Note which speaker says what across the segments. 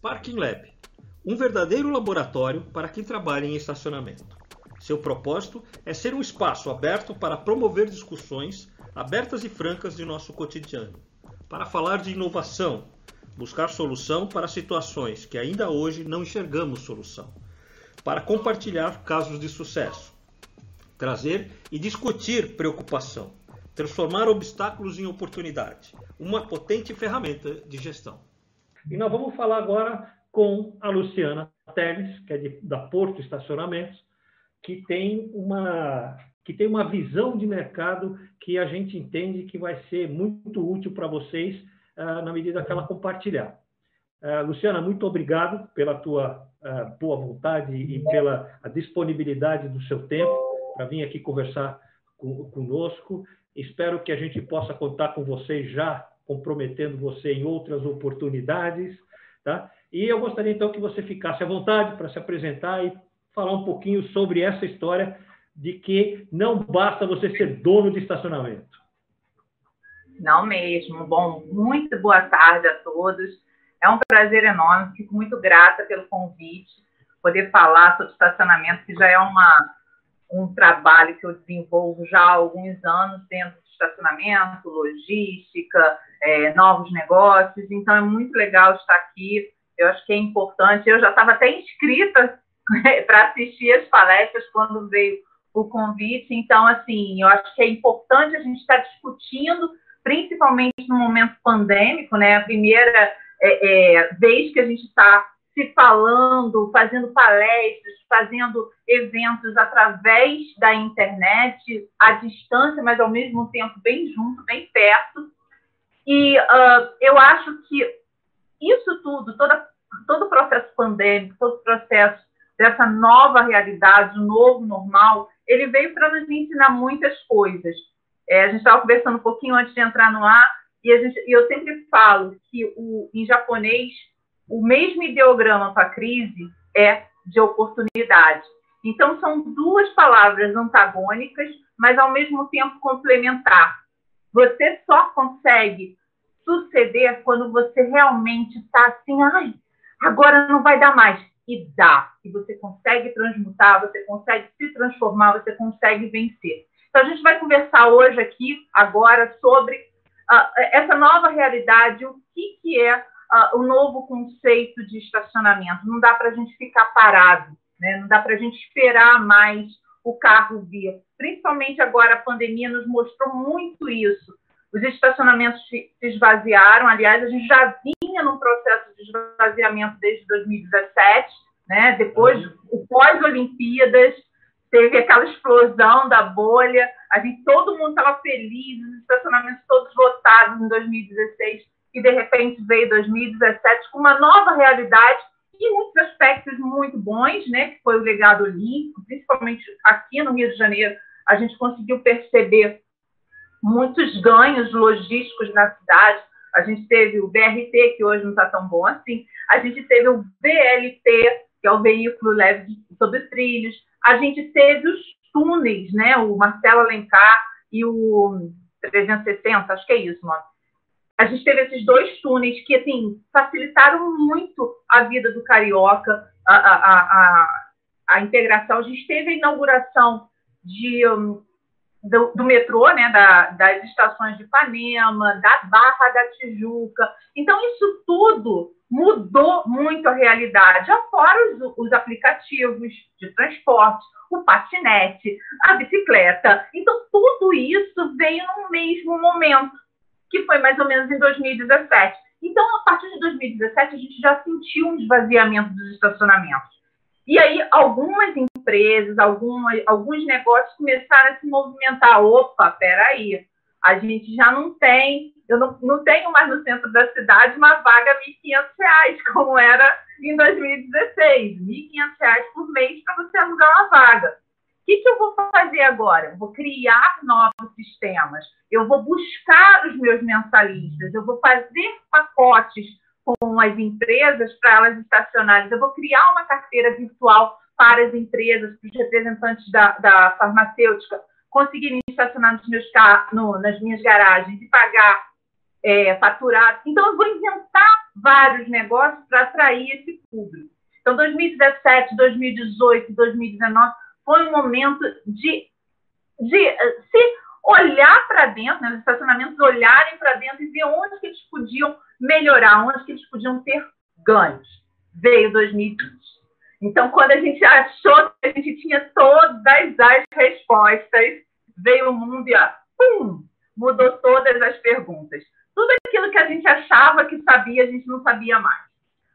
Speaker 1: Parking Lab, um verdadeiro laboratório para quem trabalha em estacionamento. Seu propósito é ser um espaço aberto para promover discussões abertas e francas de nosso cotidiano, para falar de inovação, buscar solução para situações que ainda hoje não enxergamos solução, para compartilhar casos de sucesso, trazer e discutir preocupação, transformar obstáculos em oportunidade, uma potente ferramenta de gestão. E nós vamos falar agora com a Luciana Teles, que é de, da Porto Estacionamentos, que tem uma que tem uma visão de mercado que a gente entende que vai ser muito útil para vocês uh, na medida que ela compartilhar. Uh, Luciana, muito obrigado pela tua uh, boa vontade e pela disponibilidade do seu tempo para vir aqui conversar com, conosco. Espero que a gente possa contar com você já comprometendo você em outras oportunidades, tá? E eu gostaria então que você ficasse à vontade para se apresentar e falar um pouquinho sobre essa história de que não basta você ser dono de estacionamento.
Speaker 2: Não mesmo. Bom, muito boa tarde a todos. É um prazer enorme, fico muito grata pelo convite, poder falar sobre estacionamento, que já é uma, um trabalho que eu desenvolvo já há alguns anos dentro de estacionamento, logística, é, novos negócios. Então, é muito legal estar aqui. Eu acho que é importante. Eu já estava até inscrita para assistir as palestras quando veio o convite. Então, assim, eu acho que é importante a gente estar discutindo, principalmente no momento pandêmico, né? A primeira é, é, vez que a gente está se falando, fazendo palestras, fazendo eventos através da internet, à distância, mas ao mesmo tempo bem junto, bem perto. E uh, eu acho que isso tudo, toda, todo o processo pandêmico, todo o processo dessa nova realidade, o novo normal, ele veio para nos ensinar muitas coisas. É, a gente estava conversando um pouquinho antes de entrar no ar, e, gente, e eu sempre falo que o, em japonês, o mesmo ideograma para crise é de oportunidade. Então, são duas palavras antagônicas, mas ao mesmo tempo complementar. Você só consegue suceder quando você realmente está assim, ai, agora não vai dar mais. E dá. E você consegue transmutar, você consegue se transformar, você consegue vencer. Então, a gente vai conversar hoje aqui, agora, sobre uh, essa nova realidade, o que, que é uh, o novo conceito de estacionamento. Não dá para a gente ficar parado, né? não dá para a gente esperar mais o carro vir. Principalmente agora, a pandemia nos mostrou muito isso. Os estacionamentos se esvaziaram, aliás, a gente já vinha num processo de esvaziamento desde 2017, né? depois, o pós-Olimpíadas, teve aquela explosão da bolha, a gente, todo mundo estava feliz, os estacionamentos todos lotados em 2016, e de repente veio 2017 com uma nova realidade e muitos aspectos muito bons, né, que foi o legado olímpico, principalmente aqui no Rio de Janeiro, a gente conseguiu perceber muitos ganhos logísticos na cidade. A gente teve o BRT, que hoje não está tão bom assim. A gente teve o VLT, que é o veículo leve sobre trilhos. A gente teve os túneis, né? O Marcelo Alencar e o 360, acho que é isso, mano. A gente teve esses dois túneis que, assim, facilitaram muito a vida do carioca, a, a, a, a integração. A gente teve a inauguração de um, do, do, metrô, né, da, das estações de Ipanema, da Barra da Tijuca. Então, isso tudo mudou muito a realidade, afora os, os aplicativos de transporte, o patinete, a bicicleta. Então, tudo isso veio no mesmo momento, que foi mais ou menos em 2017. Então, a partir de 2017, a gente já sentiu um esvaziamento dos estacionamentos. E aí, algumas empresas, algumas, alguns negócios começaram a se movimentar. Opa, peraí, a gente já não tem, eu não, não tenho mais no centro da cidade uma vaga R$ 1.500, como era em 2016. R$ 1.500 por mês para você alugar uma vaga. Que, que eu vou fazer agora? Eu vou criar novos sistemas, eu vou buscar os meus mensalistas, eu vou fazer pacotes com as empresas para elas estacionarem. Eu vou criar uma carteira virtual para as empresas, para os representantes da, da farmacêutica conseguirem estacionar nos meus no, nas minhas garagens e pagar é, faturado. Então, eu vou inventar vários negócios para atrair esse público. Então, 2017, 2018, 2019 foi um momento de, de eh, se olhar para dentro, né, os estacionamentos olharem para dentro e ver onde que eles podiam melhorar, onde que eles podiam ter ganhos. Veio 2020. Então, quando a gente achou que a gente tinha todas as respostas, veio o mundo e ó, pum, mudou todas as perguntas. Tudo aquilo que a gente achava que sabia, a gente não sabia mais.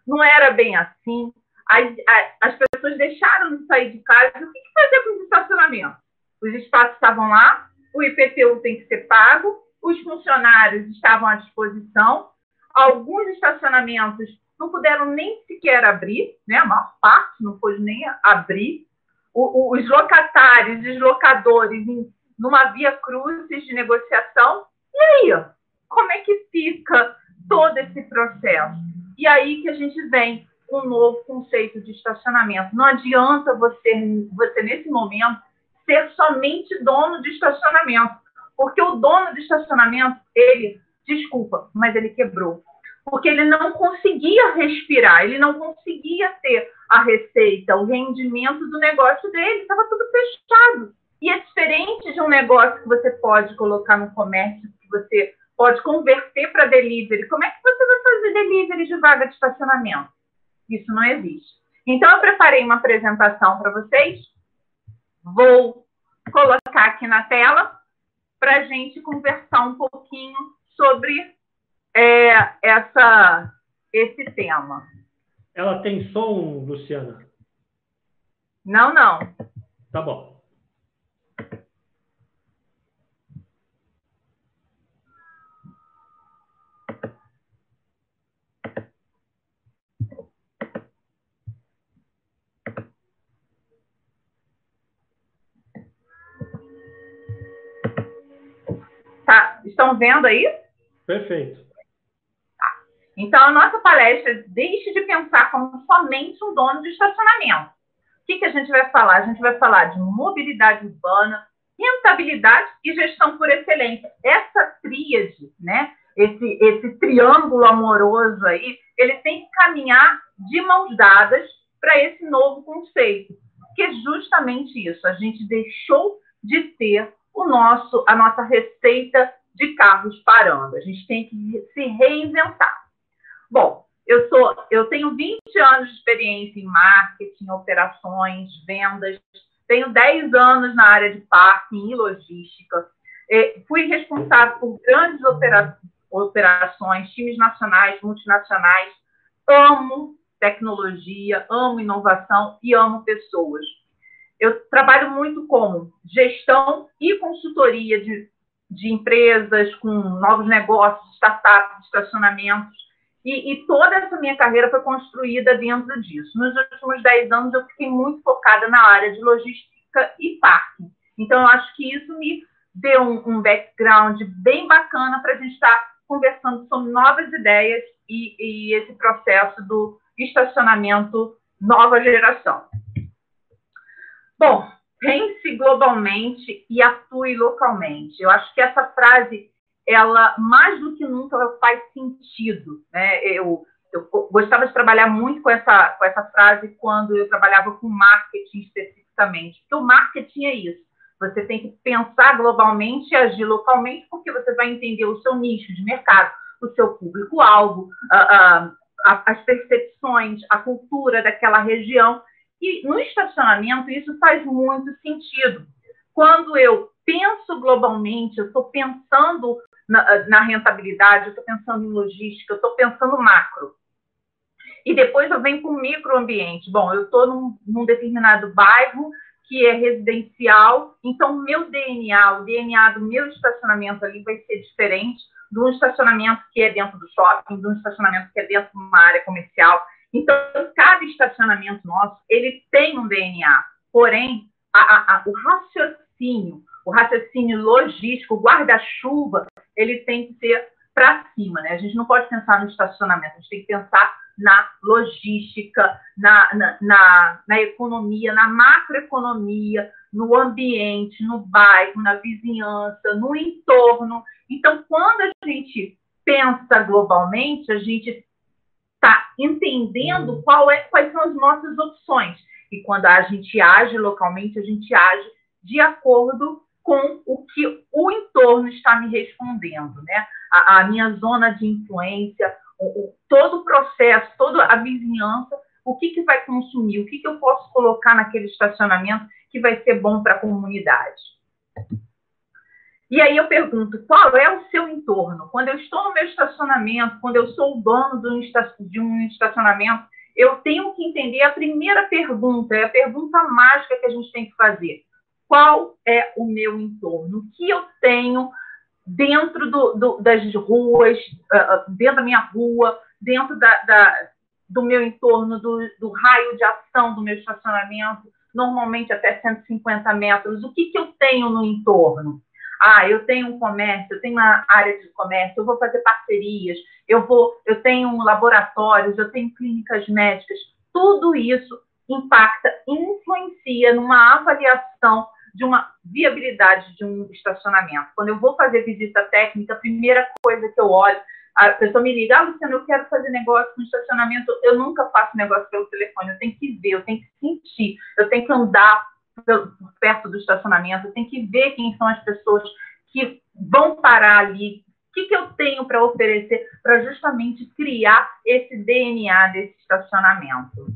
Speaker 2: Não era bem assim. As, as pessoas deixaram de sair de casa. O que fazer com os estacionamentos? Os espaços estavam lá, o IPTU tem que ser pago, os funcionários estavam à disposição, alguns estacionamentos não puderam nem sequer abrir, né? a maior parte não pôde nem abrir. O, o, os locatários, os locadores, em, numa via cruzes de negociação. E aí, como é que fica todo esse processo? E aí que a gente vem um novo conceito de estacionamento. Não adianta você, você nesse momento, ser somente dono de estacionamento, porque o dono de estacionamento, ele, desculpa, mas ele quebrou porque ele não conseguia respirar, ele não conseguia ter a receita, o rendimento do negócio dele, estava tudo fechado. E é diferente de um negócio que você pode colocar no comércio, que você pode converter para delivery. Como é que você vai fazer delivery de vaga de estacionamento? Isso não existe. Então, eu preparei uma apresentação para vocês. Vou colocar aqui na tela para a gente conversar um pouquinho sobre é, essa, esse tema.
Speaker 1: Ela tem som, Luciana?
Speaker 2: Não, não.
Speaker 1: Tá bom.
Speaker 2: Tá, estão vendo aí?
Speaker 1: Perfeito.
Speaker 2: Então, a nossa palestra deixe de pensar como somente um dono de estacionamento. O que, que a gente vai falar? A gente vai falar de mobilidade urbana, rentabilidade e gestão por excelência. Essa tríade, né? Esse, esse triângulo amoroso aí, ele tem que caminhar de mãos dadas para esse novo conceito, que é justamente isso. A gente deixou de ter o nosso, a nossa receita de carros parando. A gente tem que se reinventar. Bom, eu sou, eu tenho 20 anos de experiência em marketing, operações, vendas, tenho 10 anos na área de parking e logística. É, fui responsável por grandes opera operações, times nacionais, multinacionais. Amo tecnologia, amo inovação e amo pessoas. Eu trabalho muito com gestão e consultoria de, de empresas, com novos negócios, startups, estacionamentos. E, e, toda essa minha carreira foi construída dentro disso. Nos últimos 10 anos, eu fiquei muito focada na área de logística e parque. Então, eu acho que isso me deu um, um background bem bacana para a gente estar tá conversando sobre novas ideias e, e esse processo do estacionamento nova geração. Bom, pense globalmente e atue localmente. Eu acho que essa frase ela mais do que nunca faz sentido. Né? Eu, eu gostava de trabalhar muito com essa, com essa frase quando eu trabalhava com marketing especificamente, porque o marketing é isso. Você tem que pensar globalmente e agir localmente, porque você vai entender o seu nicho de mercado, o seu público-alvo, as percepções, a cultura daquela região. E no estacionamento, isso faz muito sentido. Quando eu penso globalmente, eu estou pensando na, na rentabilidade, eu estou pensando em logística, eu estou pensando macro. E depois eu venho com o microambiente. Bom, eu estou num, num determinado bairro que é residencial, então o meu DNA, o DNA do meu estacionamento ali vai ser diferente de um estacionamento que é dentro do shopping, de um estacionamento que é dentro de uma área comercial. Então, cada estacionamento nosso, ele tem um DNA, porém, a, a, o raciocínio, o raciocínio logístico, o guarda-chuva, ele tem que ser para cima, né? A gente não pode pensar no estacionamento, a gente tem que pensar na logística, na, na, na, na economia, na macroeconomia, no ambiente, no bairro, na vizinhança, no entorno. Então, quando a gente pensa globalmente, a gente entendendo qual é, quais são as nossas opções. E quando a gente age localmente, a gente age de acordo com o que o entorno está me respondendo, né? A, a minha zona de influência, o, o, todo o processo, toda a vizinhança, o que, que vai consumir, o que, que eu posso colocar naquele estacionamento que vai ser bom para a comunidade. E aí eu pergunto, qual é o seu entorno? Quando eu estou no meu estacionamento, quando eu sou o dono de um estacionamento, eu tenho que entender a primeira pergunta, é a pergunta mágica que a gente tem que fazer. Qual é o meu entorno? O que eu tenho dentro do, do, das ruas, uh, dentro da minha rua, dentro da, da, do meu entorno, do, do, raio de ação do meu estacionamento, normalmente até 150 metros. O que, que eu tenho no entorno? Ah, eu tenho um comércio, eu tenho uma área de comércio, eu vou fazer parcerias, eu vou, eu tenho laboratórios, eu tenho clínicas médicas. Tudo isso impacta, influencia numa avaliação de uma viabilidade de um estacionamento. Quando eu vou fazer visita técnica, a primeira coisa que eu olho, a pessoa me liga, ah, Luciano, eu quero fazer negócio com estacionamento. Eu nunca faço negócio pelo telefone, eu tenho que ver, eu tenho que sentir, eu tenho que andar perto do estacionamento, tenho que ver quem são as pessoas que vão parar ali, o que, que eu tenho para oferecer para justamente criar esse DNA desse estacionamento.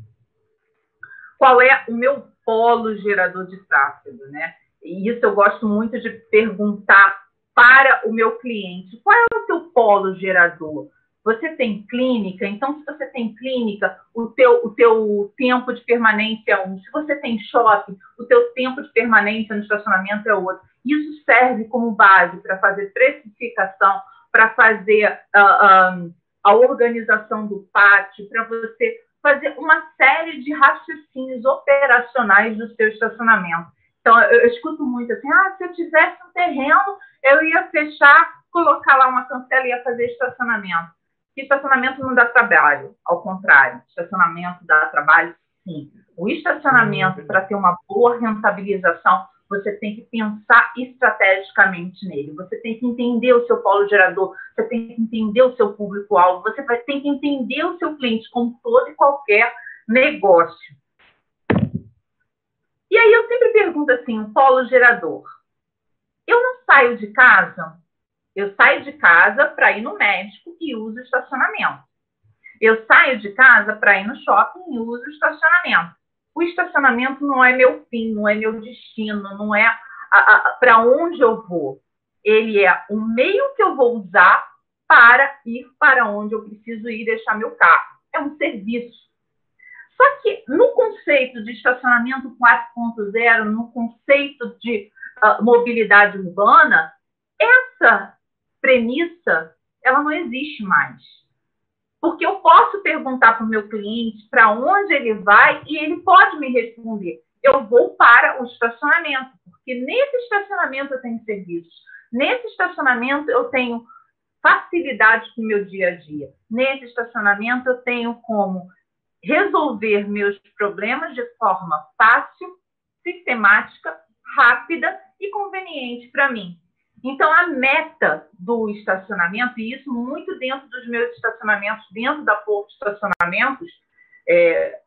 Speaker 2: Qual é o meu polo gerador de tráfego, né? E isso eu gosto muito de perguntar para o meu cliente. Qual é o seu polo gerador? Você tem clínica, então se você tem clínica, o teu, o teu tempo de permanência é um. Se você tem shopping, o teu tempo de permanência no estacionamento é outro. Isso serve como base para fazer precificação, para fazer uh, um, a organização do pátio, para você fazer uma série de raciocínios operacionais do seu estacionamento. Então, eu, eu, escuto muito assim: ah, se eu tivesse um terreno, eu ia fechar, colocar lá uma cancela e ia fazer estacionamento. E estacionamento não dá trabalho, ao contrário, estacionamento dá trabalho, sim. O estacionamento, para ter uma boa rentabilização, você tem que pensar estrategicamente nele. Você tem que entender o seu polo gerador, você tem que entender o seu público-alvo, você vai, tem que entender o seu cliente como todo e qualquer negócio. E aí eu sempre pergunto assim, um polo gerador. Eu não saio de casa, eu saio de casa para ir no médico e uso estacionamento. Eu saio de casa para ir no shopping e uso estacionamento o estacionamento não é meu fim, não é meu destino, não é para onde eu vou. Ele é o meio que eu vou usar para ir para onde eu preciso ir deixar meu carro. É um serviço. Só que no conceito de estacionamento 4.0, no conceito de uh, mobilidade urbana, essa premissa ela não existe mais. Porque eu posso perguntar para o meu cliente para onde ele vai e ele pode me responder. Eu vou para o estacionamento, porque nesse estacionamento eu tenho serviços. Nesse estacionamento eu tenho facilidades com o meu dia a dia. Nesse estacionamento eu tenho como resolver meus problemas de forma fácil, sistemática, rápida e conveniente para mim. Então, a meta do estacionamento, e isso muito dentro dos meus estacionamentos, dentro da Porto Estacionamentos, é,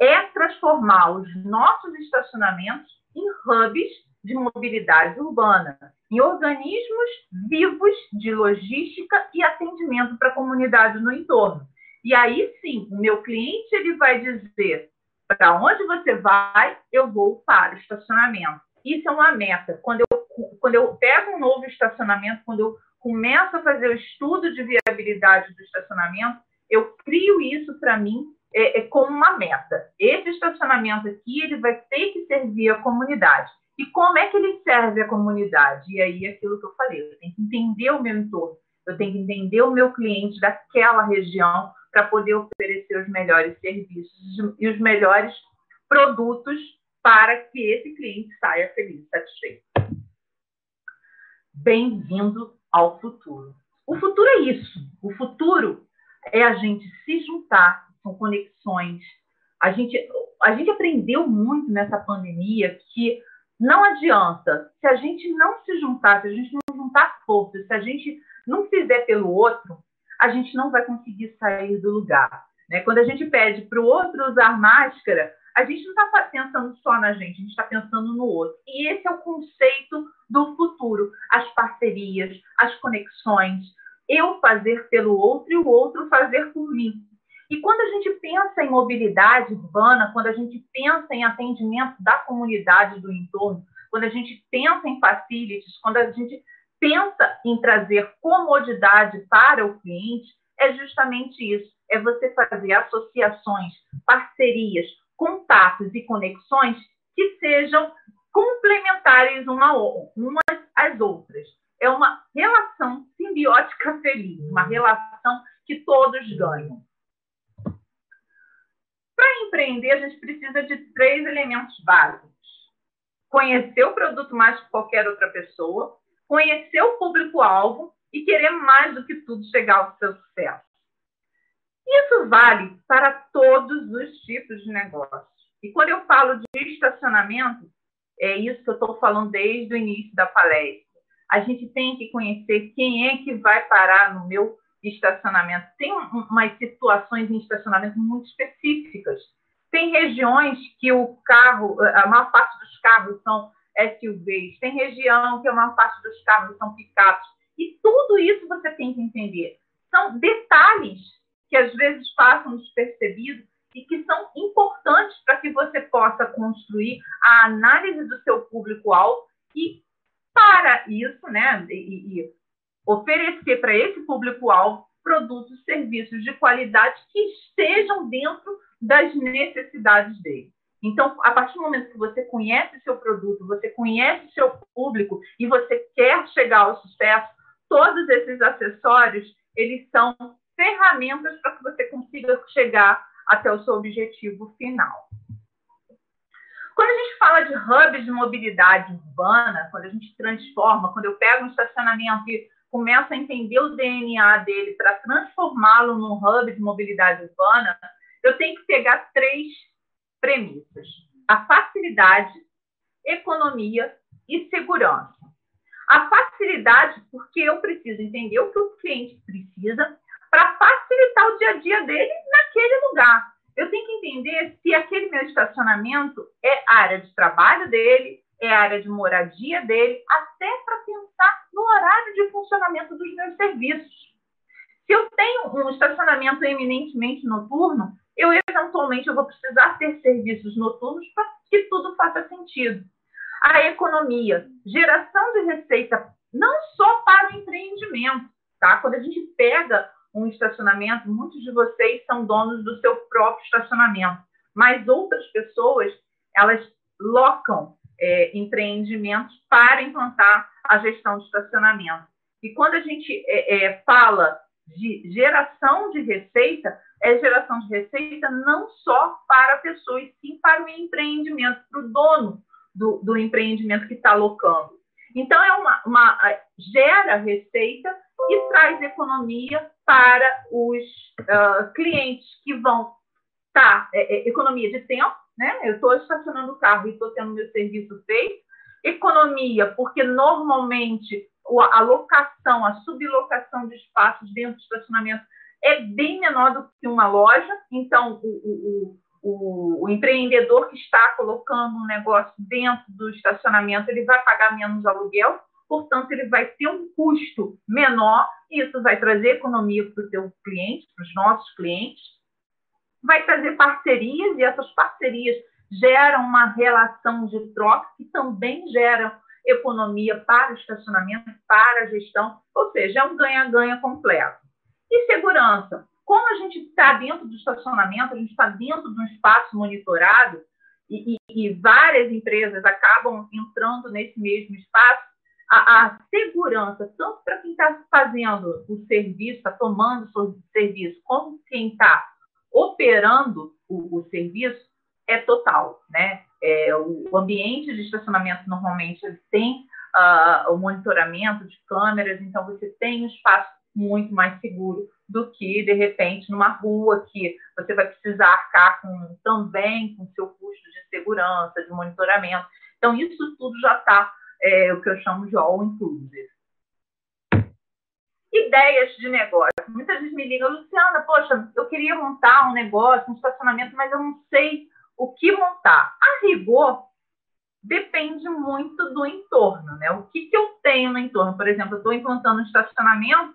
Speaker 2: é transformar os nossos estacionamentos em hubs de mobilidade urbana, em organismos vivos de logística e atendimento para a comunidade no entorno. E aí sim, o meu cliente ele vai dizer para onde você vai, eu vou para o estacionamento. Isso é uma meta. Quando eu quando eu pego um novo estacionamento, quando eu começo a fazer o estudo de viabilidade do estacionamento, eu crio isso para mim é, é, como uma meta. Esse estacionamento aqui ele vai ter que servir a comunidade. E como é que ele serve a comunidade? E aí aquilo que eu falei, eu tenho que entender o meu entorno, eu tenho que entender o meu cliente daquela região para poder oferecer os melhores serviços e os melhores produtos para que esse cliente saia feliz, satisfeito bem-vindo ao futuro. O futuro é isso. O futuro é a gente se juntar, são conexões. A gente, a gente aprendeu muito nessa pandemia que não adianta, se a gente não se juntar, se a gente não juntar forças, se a gente não fizer pelo outro, a gente não vai conseguir sair do lugar. Né? Quando a gente pede para o outro usar máscara, a gente não está pensando só na gente, a gente está pensando no outro. E esse é o conceito do futuro: as parcerias, as conexões, eu fazer pelo outro e o outro fazer por mim. E quando a gente pensa em mobilidade urbana, quando a gente pensa em atendimento da comunidade do entorno, quando a gente pensa em facilities, quando a gente pensa em trazer comodidade para o cliente, é justamente isso: é você fazer associações, parcerias, contatos e conexões que sejam complementares uma, umas às outras. É uma relação simbiótica feliz, uma relação que todos ganham. Para empreender, a gente precisa de três elementos básicos: conhecer o produto mais que qualquer outra pessoa, conhecer o público-alvo e querer mais do que tudo chegar ao seu sucesso. Isso vale para todos os tipos de negócio. E quando eu falo de estacionamento, é isso que eu estou falando desde o início da palestra. A gente tem que conhecer quem é que vai parar no meu estacionamento. Tem umas situações em estacionamento muito específicas. Tem regiões que o carro, a maior parte dos carros são SUVs, tem região que a maior parte dos carros são picapes. E tudo isso você tem que entender. São detalhes que às vezes passam despercebidos e que são importantes para que você possa construir a análise do seu público-alvo e, para isso, né, e, e oferecer para esse público-alvo produtos serviços de qualidade que estejam dentro das necessidades dele. Então, a partir do momento que você conhece seu produto, você conhece seu público e você quer chegar ao sucesso, todos esses acessórios, eles são ferramentas para que você consiga chegar até o seu objetivo final. Quando a gente fala de hubs de mobilidade urbana, quando a gente transforma, quando eu pego um estacionamento e começo a entender o DNA dele para transformá-lo num hub de mobilidade urbana, eu tenho que pegar três premissas: a facilidade, economia e segurança. A facilidade, porque eu preciso entender o que o cliente precisa dia a dia dele naquele lugar. Eu tenho que entender se aquele meu estacionamento é área de trabalho dele, é área de moradia dele, até para pensar no horário de funcionamento dos meus serviços. Se eu tenho um estacionamento eminentemente noturno, eu eventualmente eu vou precisar ter serviços noturnos para que tudo faça sentido. A economia, geração de receita, não só para o empreendimento, tá? Quando a gente pega um estacionamento, muitos de vocês são donos do seu próprio estacionamento, mas outras pessoas, elas locam é, empreendimentos para implantar a gestão de estacionamento. E quando a gente é, é, fala de geração de receita, é geração de receita não só para a pessoa, e sim para o empreendimento, para o dono do, do empreendimento que está locando. Então, é uma, uma, gera receita e traz economia para os uh, clientes que vão estar, tá, é, é, economia de tempo, né? Eu estou estacionando o carro e estou tendo meu serviço feito. Economia, porque normalmente a locação, a sublocação de espaços dentro do estacionamento é bem menor do que uma loja. Então, o, o, o, o empreendedor que está colocando um negócio dentro do estacionamento, ele vai pagar menos aluguel portanto, ele vai ter um custo menor, isso vai trazer economia para o seu cliente, para os nossos clientes, vai trazer parcerias, e essas parcerias geram uma relação de troca que também geram economia para o estacionamento, para a gestão, ou seja, é um ganha-ganha completo. E segurança. Como a gente está dentro do estacionamento, a gente está dentro de um espaço monitorado, e, e, e várias empresas acabam entrando nesse mesmo espaço, a, a segurança, tanto para quem está fazendo o serviço, está tomando o serviço, como quem está operando o, o, serviço, é total. Né? É, o ambiente de estacionamento normalmente tem uh, o monitoramento de câmeras, então você tem um espaço muito mais seguro do que, de repente, numa rua que você vai precisar arcar com, também com seu custo de segurança, de monitoramento. Então, isso tudo já está é, o que eu chamo de all inclusive. Ideias de negócio. Muitas vezes me ligam, Luciana, poxa, eu queria montar um negócio, um estacionamento, mas eu não sei o que montar. A rigor, depende muito do entorno, né? O que, que eu tenho no entorno? Por exemplo, eu estou implantando um estacionamento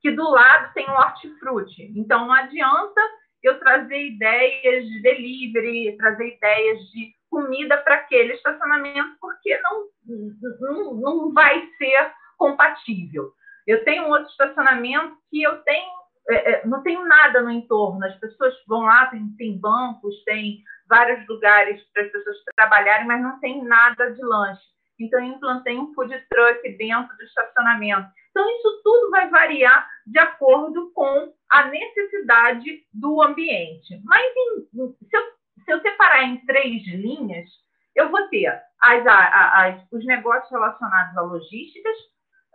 Speaker 2: que do lado tem um hortifruti. Então, não adianta eu trazer ideias de delivery, trazer ideias de comida para aquele estacionamento, porque não, não, não vai ser compatível. Eu tenho um outro estacionamento que eu tenho, é, é, não tenho nada no entorno. As pessoas vão lá, tem, tem bancos, tem vários lugares para as pessoas trabalharem, mas não tem nada de lanche. Então, eu implantei um food truck dentro do estacionamento. Então, isso tudo vai variar de acordo com a necessidade do ambiente. Mas em, se, eu, se, eu, separar em três linhas, eu vou ter as, as, os negócios relacionados à logísticas,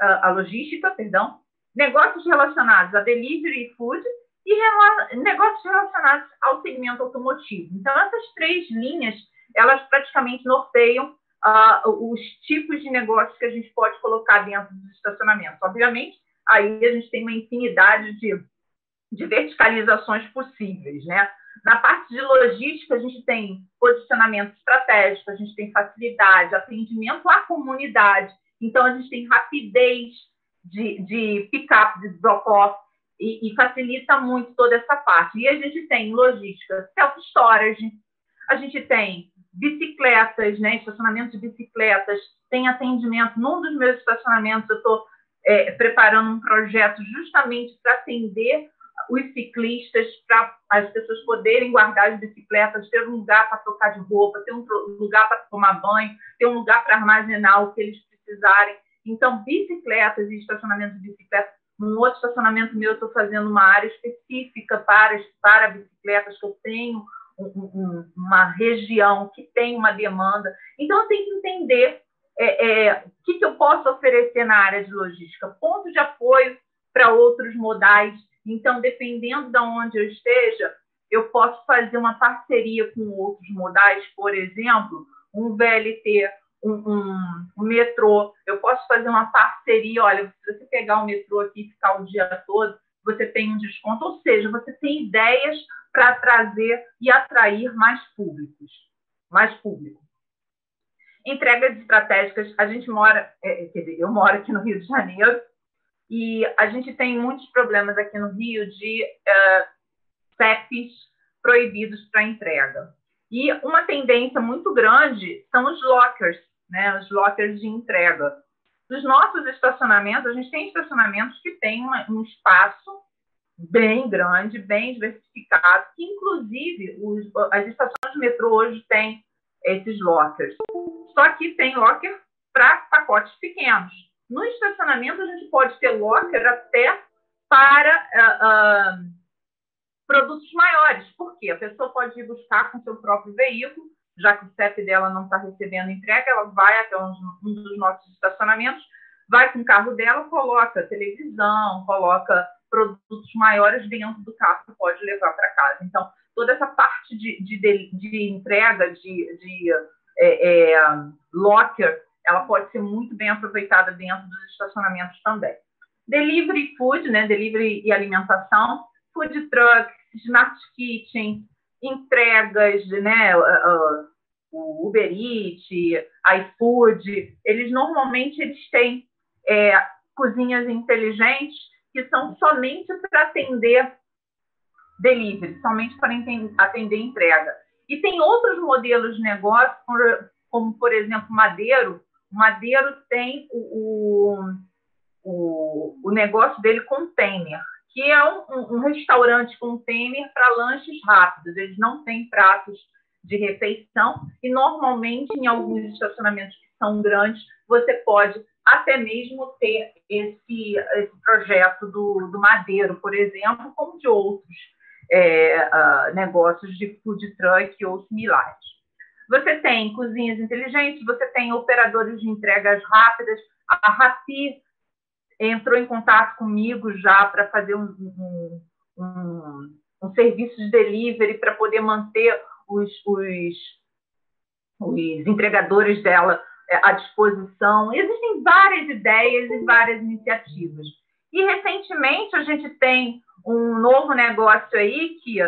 Speaker 2: a logística, perdão, negócios relacionados a delivery e food e negócios relacionados ao segmento automotivo. Então, essas três linhas, elas praticamente norteiam uh, os tipos de negócios que a gente pode colocar dentro dos estacionamentos. Obviamente, aí a gente tem uma infinidade de, de verticalizações possíveis, né? Na parte de logística, a gente tem posicionamento estratégico, a gente tem facilidade, atendimento à comunidade. Então, a gente tem rapidez de, de pick-up, de drop-off, e, e, facilita muito toda essa parte. E a gente tem logística self-storage, a gente tem bicicletas, né, estacionamento de bicicletas, tem atendimento. Num dos meus estacionamentos, eu estou é, preparando um projeto justamente para atender os ciclistas, para as pessoas poderem guardar as bicicletas, ter um lugar para trocar de roupa, ter um lugar para tomar banho, ter um lugar para armazenar o que eles precisarem. Então, bicicletas e estacionamento de bicicletas. Num outro estacionamento meu, eu estou fazendo uma área específica para, para bicicletas, que eu tenho um, uma região que tem uma demanda. Então, eu tenho que entender é, é, o que, que eu posso oferecer na área de logística. Ponto de apoio para outros modais. Então, dependendo de onde eu esteja, eu posso fazer uma parceria com outros modais, por exemplo, um VLT, um, um, um, metrô. Eu posso fazer uma parceria. Olha, se você pegar o metrô aqui e ficar o dia todo, você tem um desconto. Ou seja, você tem ideias para trazer e atrair mais públicos, mais público. Entregas estratégicas, a gente mora, é, quer dizer, eu moro aqui no Rio de Janeiro e a gente tem muitos problemas aqui no Rio de uh, CEPs proibidos para entrega. E uma tendência muito grande são os lockers, né, os lockers de entrega. Nos nossos estacionamentos, a gente tem estacionamentos que tem uma, um espaço bem grande, bem diversificado, que inclusive os, as estações de metrô hoje têm esses lockers. Só que tem locker para pacotes pequenos. No estacionamento, a gente pode ter locker até para uh, uh, produtos maiores. Por quê? A pessoa pode ir buscar com seu próprio veículo, já que o CEP dela não está recebendo entrega, ela vai até um, um dos nossos estacionamentos, vai com o carro dela, coloca televisão, coloca produtos maiores dentro do carro que pode levar para casa. Então, toda essa parte de, de, de entrega, de, de é, é, locker, ela pode ser muito bem aproveitada dentro dos estacionamentos também. Delivery food, né, delivery e alimentação, food trucks, smart kitchen, entregas, né, uh, o Uber Eats, iFood, eles normalmente eles têm é, cozinhas inteligentes que são somente para atender delivery, somente para atender entrega. E tem outros modelos de negócio, como, por exemplo, Madeiro. O Madeiro tem o, o, o negócio dele container, que é um, um restaurante container para lanches rápidos. Eles não têm pratos de refeição e normalmente em alguns estacionamentos que são grandes você pode até mesmo ter esse, esse projeto do, do Madeiro, por exemplo, como de outros é, uh, negócios de food truck ou similares. Você tem cozinhas inteligentes, você tem operadores de entregas rápidas. A Rapi entrou em contato comigo já para fazer um, um, um, um, serviço de delivery para poder manter os, os, os entregadores dela é, à disposição. Existem várias ideias e várias iniciativas. E recentemente a gente tem um novo negócio aí que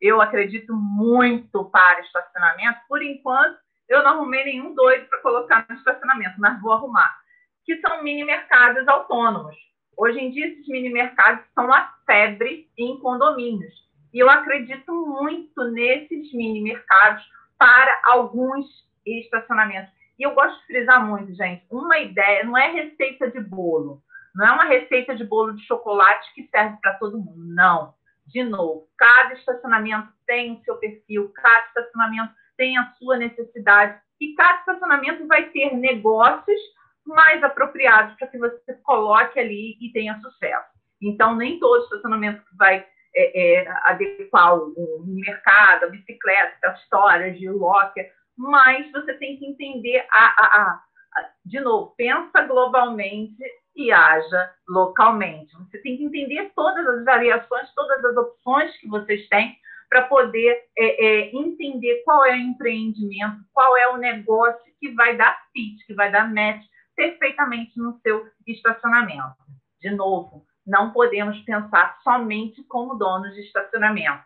Speaker 2: eu acredito muito para estacionamento. Por enquanto, eu não arrumei nenhum doido para colocar no estacionamento, mas vou arrumar. Que são mini mercados autônomos. Hoje em dia, esses mini mercados são a febre em condomínios. E eu acredito muito nesses mini mercados para alguns estacionamentos. E eu gosto de frisar muito, gente, uma ideia, não é receita de bolo, não é uma receita de bolo de chocolate que serve para todo mundo, não. De novo, cada estacionamento tem o seu perfil, cada estacionamento tem a sua necessidade e cada estacionamento vai ter negócios mais apropriados para que você coloque ali e tenha sucesso. Então, nem todo estacionamento vai é, é, adequar o mercado, a bicicleta, as histórias de locker, mas você tem que entender a, a, a, a, de novo, pensa globalmente e haja localmente. Você tem que entender todas as variações, todas as opções que vocês têm para poder é, é, entender qual é o empreendimento, qual é o negócio que vai dar fit, que vai dar match perfeitamente no seu estacionamento. De novo, não podemos pensar somente como donos de estacionamento.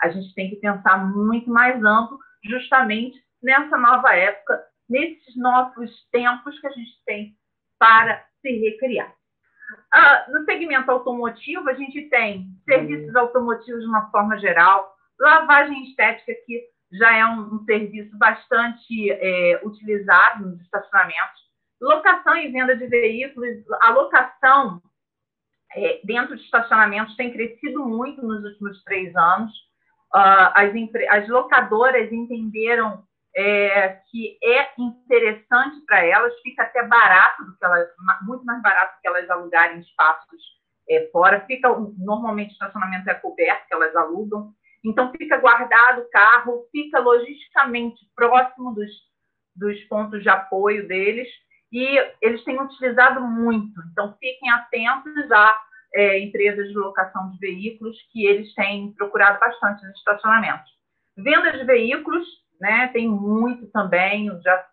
Speaker 2: A gente tem que pensar muito mais amplo, justamente nessa nova época, nesses novos tempos que a gente tem para se recriar. Ah, no segmento automotivo, a gente tem serviços automotivos de uma forma geral, lavagem estética, que já é um, um serviço bastante é, utilizado nos estacionamentos, locação e venda de veículos, a locação é, dentro de estacionamentos tem crescido muito nos últimos três anos. Uh, as, as, locadoras entenderam é, que é interessante para elas, fica até barato do que elas, muito mais barato do que elas alugarem espaços é, fora. Fica normalmente o estacionamento é coberto, que elas alugam. Então fica guardado o carro, fica logisticamente próximo dos, dos pontos de apoio deles e eles têm utilizado muito. Então, fiquem atentos a é, empresas de locação de veículos que eles têm procurado bastante nos estacionamentos. Venda de veículos, né, tem muito também, já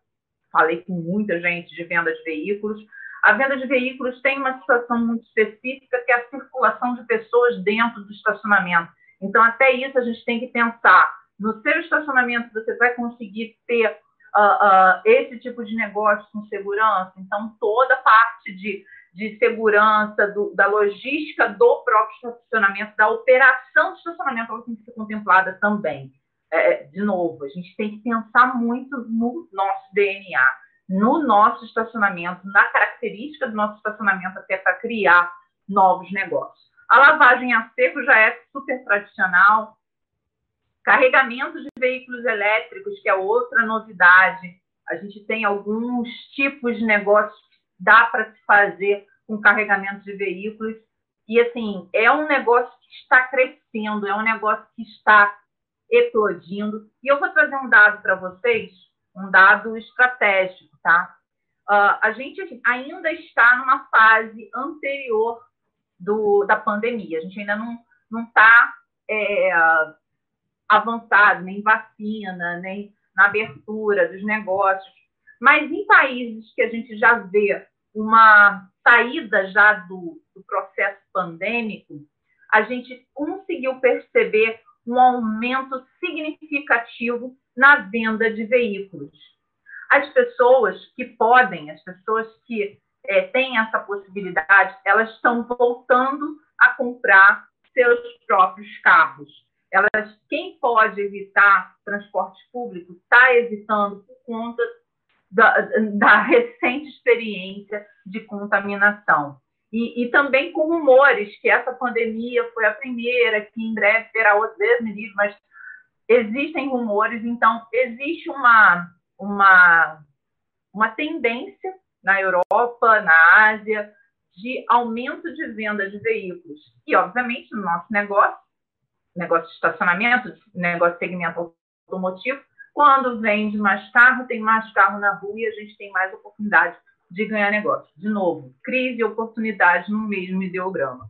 Speaker 2: falei com muita gente de venda de veículos. A venda de veículos tem uma situação muito específica, que é a circulação de pessoas dentro do estacionamento. Então, até isso a gente tem que pensar. No seu estacionamento, você vai conseguir ter uh, uh, esse tipo de negócio com segurança. Então, toda a parte de, de segurança, do, da logística do próprio estacionamento, da operação do estacionamento, ela tem que ser contemplada também. É, é de novo, a gente tem que pensar muito no nosso DNA, no nosso estacionamento, na característica do nosso estacionamento, até para criar novos negócios. A lavagem a seco já é super tradicional, Carregamento de veículos elétricos, que é outra novidade. A gente tem alguns tipos de negócios que dá para se fazer com carregamento de veículos. E, assim, é um negócio que está crescendo, é um negócio que está eclodindo. E eu vou trazer um dado para vocês, um dado estratégico, tá? Uh, a gente ainda está numa fase anterior do, da pandemia. A gente ainda não está é, avançado, nem vacina, nem na abertura dos negócios. Mas em países que a gente já vê uma saída já do, do processo pandêmico, a gente conseguiu perceber um aumento significativo na venda de veículos. As pessoas que podem, as pessoas que é, têm essa possibilidade, elas estão voltando a comprar seus próprios carros elas, quem pode evitar transporte público está evitando por conta da, da, recente experiência de contaminação. E, e, também com rumores que essa pandemia foi a primeira, que em breve terá outras medidas, mas existem rumores, então existe uma, uma, uma tendência na Europa, na Ásia, de aumento de venda de veículos. E, obviamente, no nosso negócio, negócio de estacionamento, negócio de segmento automotivo, quando vende mais carro, tem mais carro na rua e a gente tem mais oportunidade de ganhar negócio. De novo, crise e oportunidade no mesmo ideograma.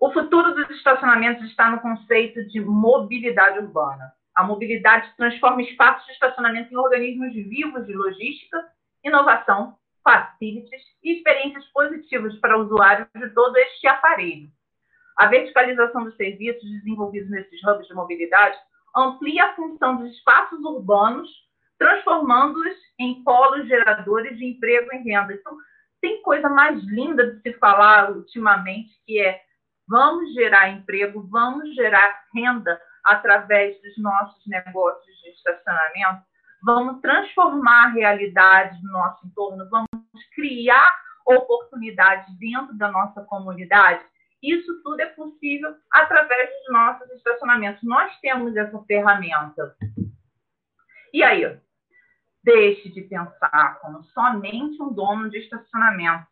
Speaker 2: O futuro dos estacionamentos está no conceito de mobilidade urbana. A mobilidade transforma espaços de estacionamento em organismos vivos de logística, inovação, facilities e experiências positivas para usuários de todo este aparelho. A verticalização dos serviços desenvolvidos nesses hubs de mobilidade amplia a função dos espaços urbanos, transformando-os em polos geradores de emprego e renda. Então, tem coisa mais linda de se falar ultimamente, que é vamos gerar emprego, vamos gerar renda através dos nossos negócios de estacionamento, vamos transformar a realidade do nosso entorno, vamos criar oportunidades dentro da nossa comunidade. Isso tudo é possível através dos nossos estacionamentos. Nós temos essa ferramenta. E aí? Deixe de pensar como somente um dono de estacionamento.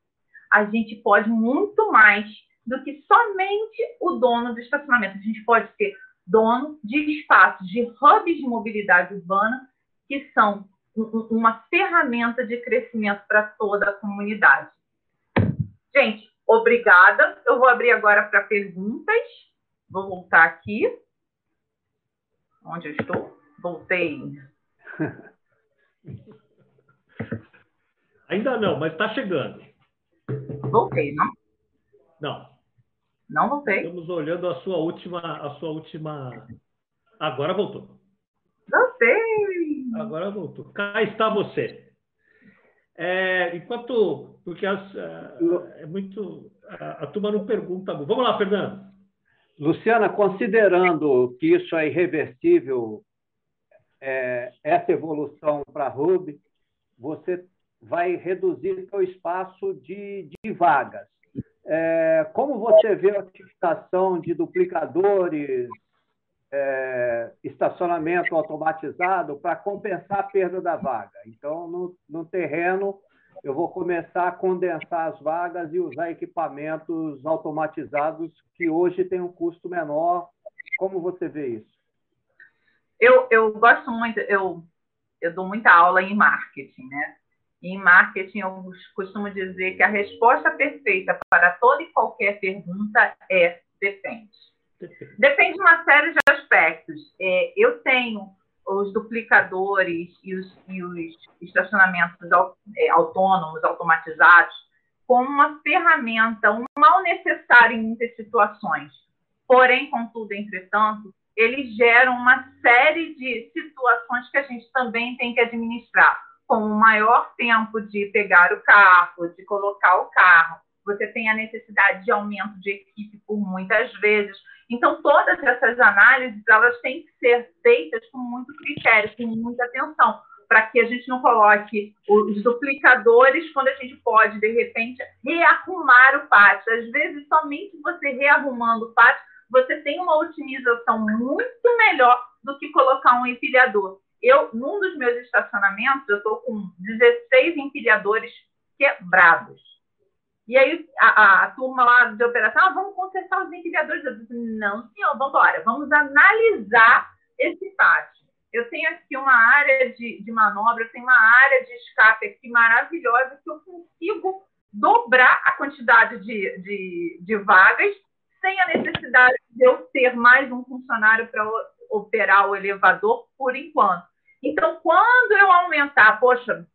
Speaker 2: A gente pode muito mais do que somente o dono do estacionamento. A gente pode ser dono de espaços, de hubs de mobilidade urbana, que são uma ferramenta de crescimento para toda a comunidade. Gente, obrigada. Eu vou abrir agora para perguntas. Vou voltar aqui. Onde eu estou? Voltei.
Speaker 1: Ainda não, mas está chegando.
Speaker 2: Voltei, não?
Speaker 1: Não.
Speaker 2: Não voltei.
Speaker 1: Estamos olhando a sua última, a sua última. Agora voltou.
Speaker 2: Voltei.
Speaker 1: Agora voltou. Cá está você. É, enquanto, porque as, é, é muito a, a turma não pergunta. Vamos lá, Fernando.
Speaker 3: Luciana, considerando que isso é irreversível, é, essa evolução para a Hub, você vai reduzir seu espaço de, de vagas. É, como você vê a utilização de duplicadores, é, estacionamento automatizado para compensar a perda da vaga? Então, no, no terreno, eu vou começar a condensar as vagas e usar equipamentos automatizados que hoje têm um custo menor. Como você vê isso?
Speaker 2: Eu, eu gosto muito, eu, eu dou muita aula em marketing, né? Em marketing, eu costumo dizer que a resposta perfeita para toda e qualquer pergunta é depende. Depende de uma série de aspectos. É, eu tenho os duplicadores e os, e os estacionamentos é, autônomos, automatizados, como uma ferramenta, um mal necessário em muitas situações. Porém, contudo, entretanto, eles geram uma série de situações que a gente também tem que administrar, como o maior tempo de pegar o carro, de colocar o carro, você tem a necessidade de aumento de equipe por muitas vezes. Então, todas essas análises, elas têm que ser feitas com muito critério, com muita atenção, para que a gente não coloque os duplicadores quando a gente pode, de repente, rearrumar o pátio. Às vezes, somente você rearrumando o pátio, você tem uma otimização muito melhor do que colocar um empilhador. Eu, num dos meus estacionamentos, eu estou com 16 empilhadores quebrados. E aí a, a, a, turma lá de operação, ah, vamos consertar os empilhadores. Eu disse, não, senhor, vamos embora, vamos analisar esse pátio. Eu tenho aqui uma área de, de manobra, eu tenho uma área de escape aqui maravilhosa que eu consigo dobrar a quantidade de, de, de vagas sem a necessidade de eu ter mais um funcionário para operar o elevador por enquanto. Então, quando eu aumentar, poxa,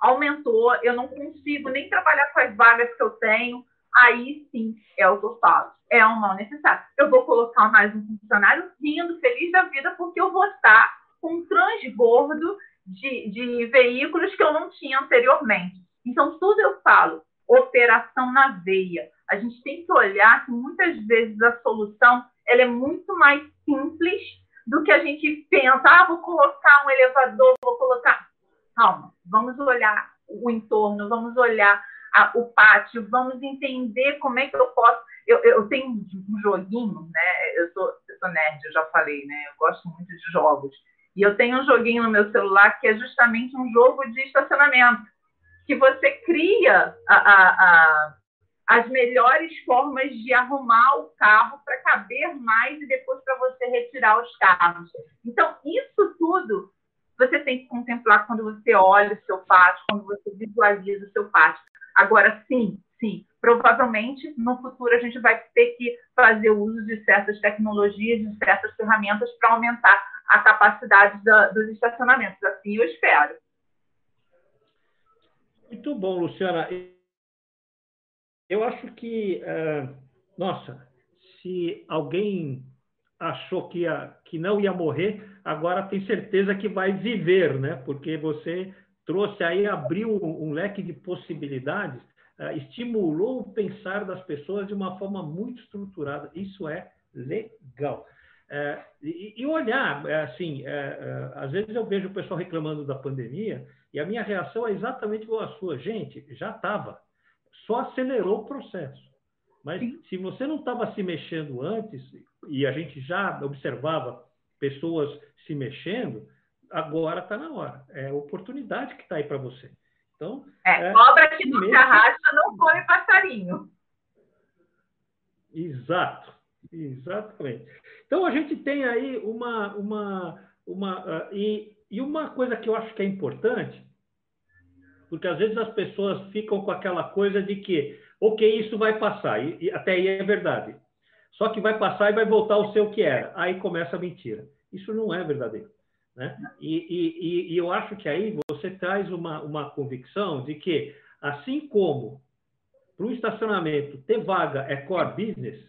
Speaker 2: aumentou, eu não consigo nem trabalhar com as vagas que eu tenho, aí sim é o que eu faço. É um mal necessário. Eu vou colocar mais um funcionário rindo, feliz da vida, porque eu vou estar com um transbordo de, de veículos que eu não tinha anteriormente. Então, tudo eu falo, operação na veia. A gente tem que olhar que muitas vezes a solução ela é muito mais simples do que a gente pensa. Ah, vou colocar um elevador, vou colocar calma, vamos olhar o entorno, vamos olhar a, o pátio, vamos entender como é que eu posso. Eu, eu tenho um joguinho, né? Eu sou, eu sou nerd, eu já falei, né? Eu gosto muito de jogos. E eu tenho um joguinho no meu celular que é justamente um jogo de estacionamento, que você cria a, a, a, as melhores formas de arrumar o carro para caber mais e depois para você retirar os carros. Então, isso tudo você tem que contemplar quando você olha o seu pátio, quando você visualiza o seu pátio. Agora, sim, sim, provavelmente no futuro a gente vai ter que fazer uso de certas tecnologias, de certas ferramentas para aumentar a capacidade da, dos estacionamentos. Assim eu espero.
Speaker 1: Muito bom, Luciana. Eu acho que, é, nossa, se alguém achou que, ia, que não ia morrer, agora tem certeza que vai viver, né? Porque você trouxe aí, abriu um leque de possibilidades, é, estimulou o pensar das pessoas de uma forma muito estruturada. Isso é legal. É, e, e, olhar, assim, às vezes eu vejo o pessoal reclamando da pandemia e a minha reação é exatamente igual a sua. Gente, já estava, só acelerou o processo. Mas Sim. se você não estava se mexendo antes, e a gente já observava pessoas se mexendo, agora está na hora. É a oportunidade que está aí para você. Então,
Speaker 2: é, é, cobra que não se arrasta não come passarinho.
Speaker 1: Exato, exatamente. Então a gente tem aí uma, uma, uma uh, e, e uma coisa que eu acho que é importante, porque às vezes as pessoas ficam com aquela coisa de que ok, isso vai passar, e, e até aí é verdade. Só que vai passar e vai voltar ao seu que era. Aí começa a mentira. Isso não é verdadeiro. Né? E, e, e, eu acho que aí você traz uma, uma convicção de que, assim como para o estacionamento ter vaga é core business,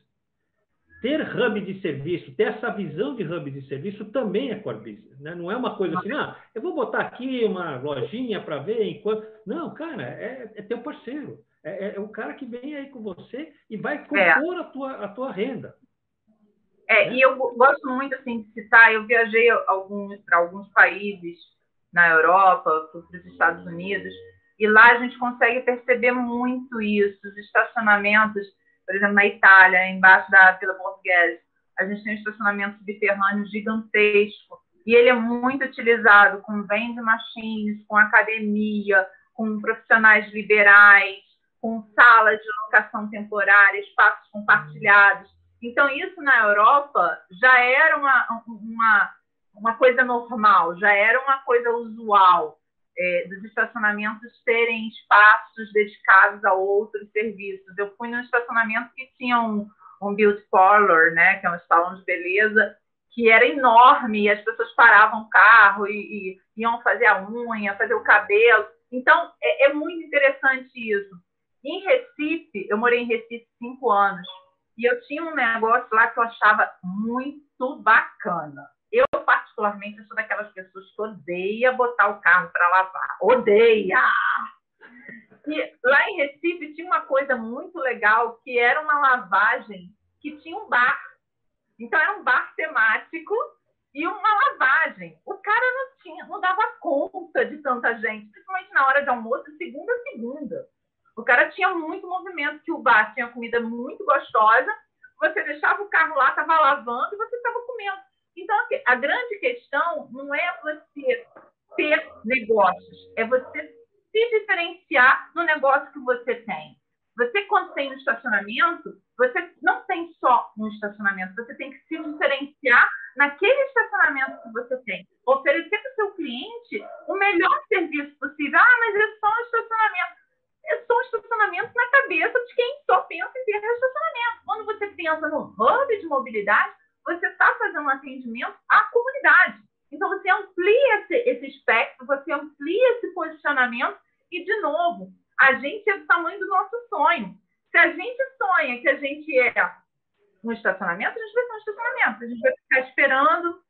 Speaker 1: ter hub de serviço, ter essa visão de hub de serviço também é core business. Né? Não é uma coisa assim, ah, eu vou botar aqui uma lojinha para ver enquanto. Não, cara, é, é teu parceiro. É, é, é, o cara que vem aí com você e vai compor é. a, tua, a tua renda.
Speaker 2: É, é, e eu gosto muito assim de citar, eu viajei alguns, para alguns países na Europa, para os Estados Unidos, e lá a gente consegue perceber muito isso, os estacionamentos, por exemplo, na Itália, embaixo da Vila Portuguesa, a gente tem um estacionamento subterrâneo gigantesco, e ele é muito utilizado com vending machines, com academia, com profissionais liberais, com salas de locação temporária, espaços compartilhados. Então, isso na Europa já era uma, uma, uma coisa normal, já era uma coisa usual é, dos estacionamentos terem espaços dedicados a outros serviços. Eu fui num estacionamento que tinha um, um beauty parlor, né, que é um salão de beleza, que era enorme, e as pessoas paravam o carro e, e iam fazer a unha, fazer o cabelo. Então, é, é muito interessante isso. Em Recife, eu morei em Recife cinco anos, e eu tinha um negócio lá que eu achava muito bacana. Eu, particularmente, sou daquelas pessoas que odeia botar o carro para lavar. Odeia! E lá em Recife tinha uma coisa muito legal, que era uma lavagem que tinha um bar. Então, era um bar temático e uma lavagem. O cara não tinha, não dava conta de tanta gente, principalmente na hora de almoço, segunda a segunda. O cara tinha muito movimento, que o bar tinha comida muito gostosa, você deixava o carro lá, estava lavando e você estava comendo. Então, assim, a grande questão não é você ter negócios, é você se diferenciar no negócio que você tem. Você, quando tem um estacionamento, você não tem só um estacionamento, você tem que se diferenciar naquele estacionamento que você tem. Oferecer para o seu cliente o melhor serviço possível. Ah, mas é só um estacionamento são estacionamentos na cabeça de quem só pensa em ter estacionamento. Quando você pensa no hub de mobilidade, fazendo um atendimento à comunidade. Então, você amplia esse, esse espectro, você amplia esse posicionamento e, de novo, a gente é do tamanho do nosso sonho. Se a gente sonha que a gente é um estacionamento, a gente vai ser um estacionamento. A gente vai ficar esperando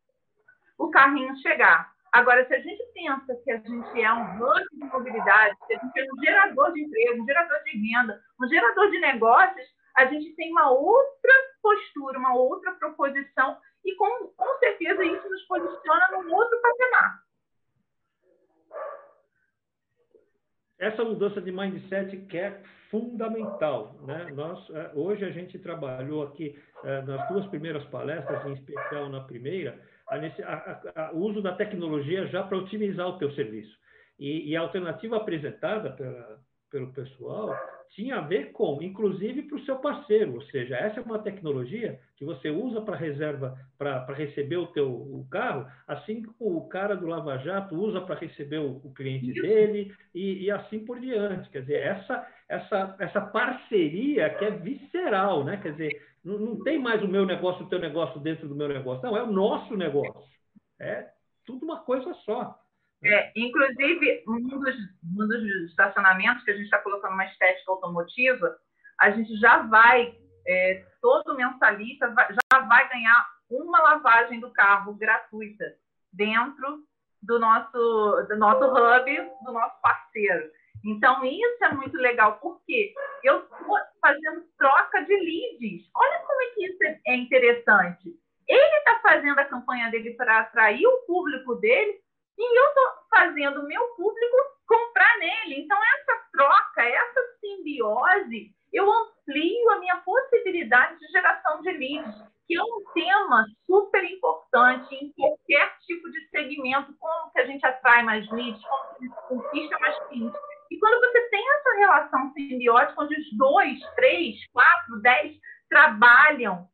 Speaker 2: o carrinho chegar. Agora, se a gente pensa que a gente é um hub de mobilidade, que a gente é um gerador de emprego, um gerador de renda, um gerador de negócios, a gente tem uma outra postura, uma outra proposição, e com, com certeza isso nos posiciona num outro patamar.
Speaker 1: Essa mudança de mindset que é fundamental. Né? Nós, é, hoje a gente trabalhou aqui é, nas duas primeiras palestras, em especial na primeira, o uso da tecnologia já para otimizar o teu serviço. E, e a alternativa apresentada pela, pelo pessoal tinha a ver com, inclusive para o seu parceiro, ou seja, essa é uma tecnologia que você usa para reserva, para receber o teu o carro, assim como o cara do Lava Jato usa para receber o, o cliente dele e, e, assim por diante. Quer dizer, essa, essa, essa parceria que é visceral, né? Quer dizer, não, não tem mais o meu negócio, o teu negócio dentro do meu negócio. Não, é o nosso negócio. É tudo uma coisa só.
Speaker 2: É, inclusive, um dos, um dos estacionamentos que a gente está colocando uma estética automotiva, a gente já vai, é, todo mensalista vai, já vai ganhar uma lavagem do carro gratuita dentro do nosso, do nosso hub, do nosso parceiro. Então, isso é muito legal, porque eu estou fazendo troca de leads. Olha como é que isso é interessante. Ele está fazendo a campanha dele para atrair o público dele e eu estou fazendo o meu público comprar nele. Então, essa troca, essa simbiose, eu amplio a minha possibilidade de geração de leads, que é um tema super importante em qualquer tipo de segmento. Como que a gente atrai mais leads, como que a gente conquista mais clientes. E quando você tem essa relação simbiótica, onde os dois, três, quatro, dez trabalham